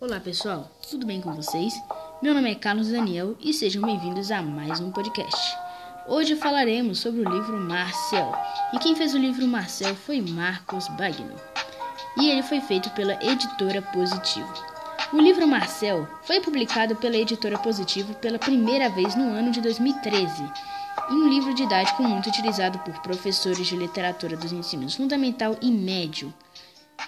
Olá pessoal, tudo bem com vocês? Meu nome é Carlos Daniel e sejam bem-vindos a mais um podcast. Hoje falaremos sobre o livro Marcel e quem fez o livro Marcel foi Marcos Bagno e ele foi feito pela editora Positivo. O livro Marcel foi publicado pela editora Positivo pela primeira vez no ano de 2013 e um livro didático muito utilizado por professores de literatura dos ensinos fundamental e médio.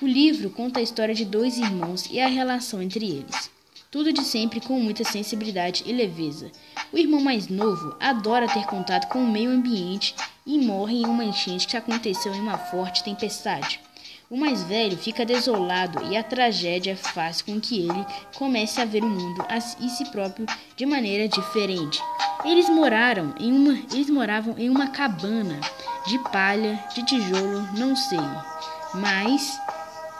O livro conta a história de dois irmãos e a relação entre eles. Tudo de sempre com muita sensibilidade e leveza. O irmão mais novo adora ter contato com o meio ambiente e morre em uma enchente que aconteceu em uma forte tempestade. O mais velho fica desolado e a tragédia faz com que ele comece a ver o mundo e si próprio de maneira diferente. Eles moraram em uma, eles moravam em uma cabana de palha, de tijolo, não sei. Mas,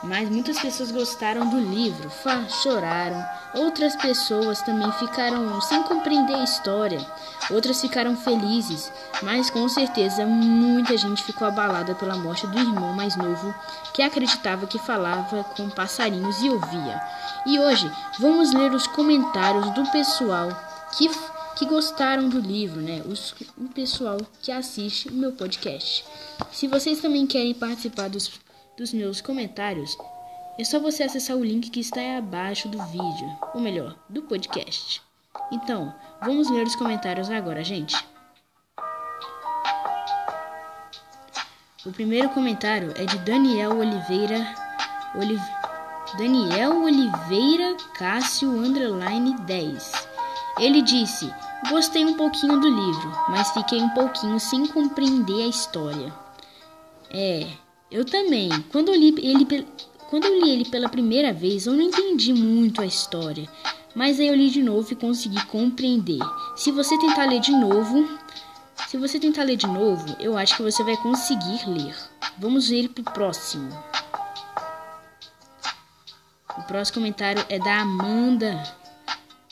mas muitas pessoas gostaram do livro, choraram. Outras pessoas também ficaram sem compreender a história. Outras ficaram felizes, mas com certeza muita gente ficou abalada pela morte do irmão mais novo, que acreditava que falava com passarinhos e ouvia. E hoje vamos ler os comentários do pessoal que que gostaram do livro, né? Os, o pessoal que assiste o meu podcast. Se vocês também querem participar dos, dos meus comentários, é só você acessar o link que está abaixo do vídeo, ou melhor, do podcast. Então, vamos ler os comentários agora, gente. O primeiro comentário é de Daniel Oliveira. Oliv... Daniel Oliveira Cássio Underline 10. Ele disse: Gostei um pouquinho do livro, mas fiquei um pouquinho sem compreender a história. É, eu também. Quando eu li ele, quando eu li ele pela primeira vez, eu não entendi muito a história. Mas aí eu li de novo e consegui compreender. Se você tentar ler de novo, se você tentar ler de novo, eu acho que você vai conseguir ler. Vamos ver pro próximo. O próximo comentário é da Amanda.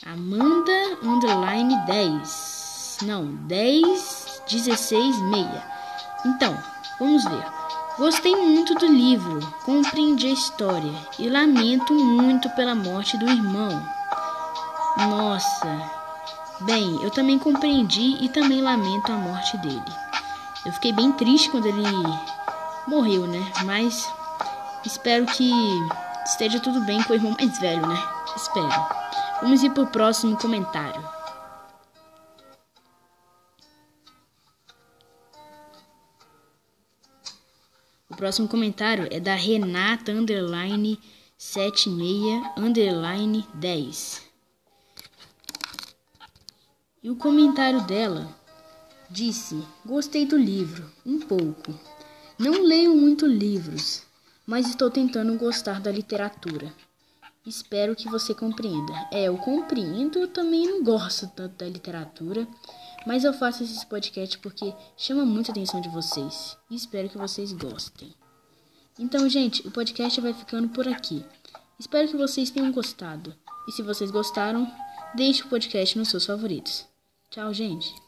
Amanda underline 10. Não, 10 16 meia. Então, vamos ver. Gostei muito do livro, compreendi a história e lamento muito pela morte do irmão. Nossa. Bem, eu também compreendi e também lamento a morte dele. Eu fiquei bem triste quando ele morreu, né? Mas espero que esteja tudo bem com o irmão mais velho, né? Espero. Vamos ir para o próximo comentário. Próximo comentário é da Renata underline 76 underline 10. E o comentário dela disse: Gostei do livro, um pouco. Não leio muito livros, mas estou tentando gostar da literatura. Espero que você compreenda. É, eu compreendo, eu também não gosto tanto da literatura, mas eu faço esse podcast porque chama muita atenção de vocês e espero que vocês gostem. Então, gente, o podcast vai ficando por aqui. Espero que vocês tenham gostado. E se vocês gostaram, deixe o podcast nos seus favoritos. Tchau, gente.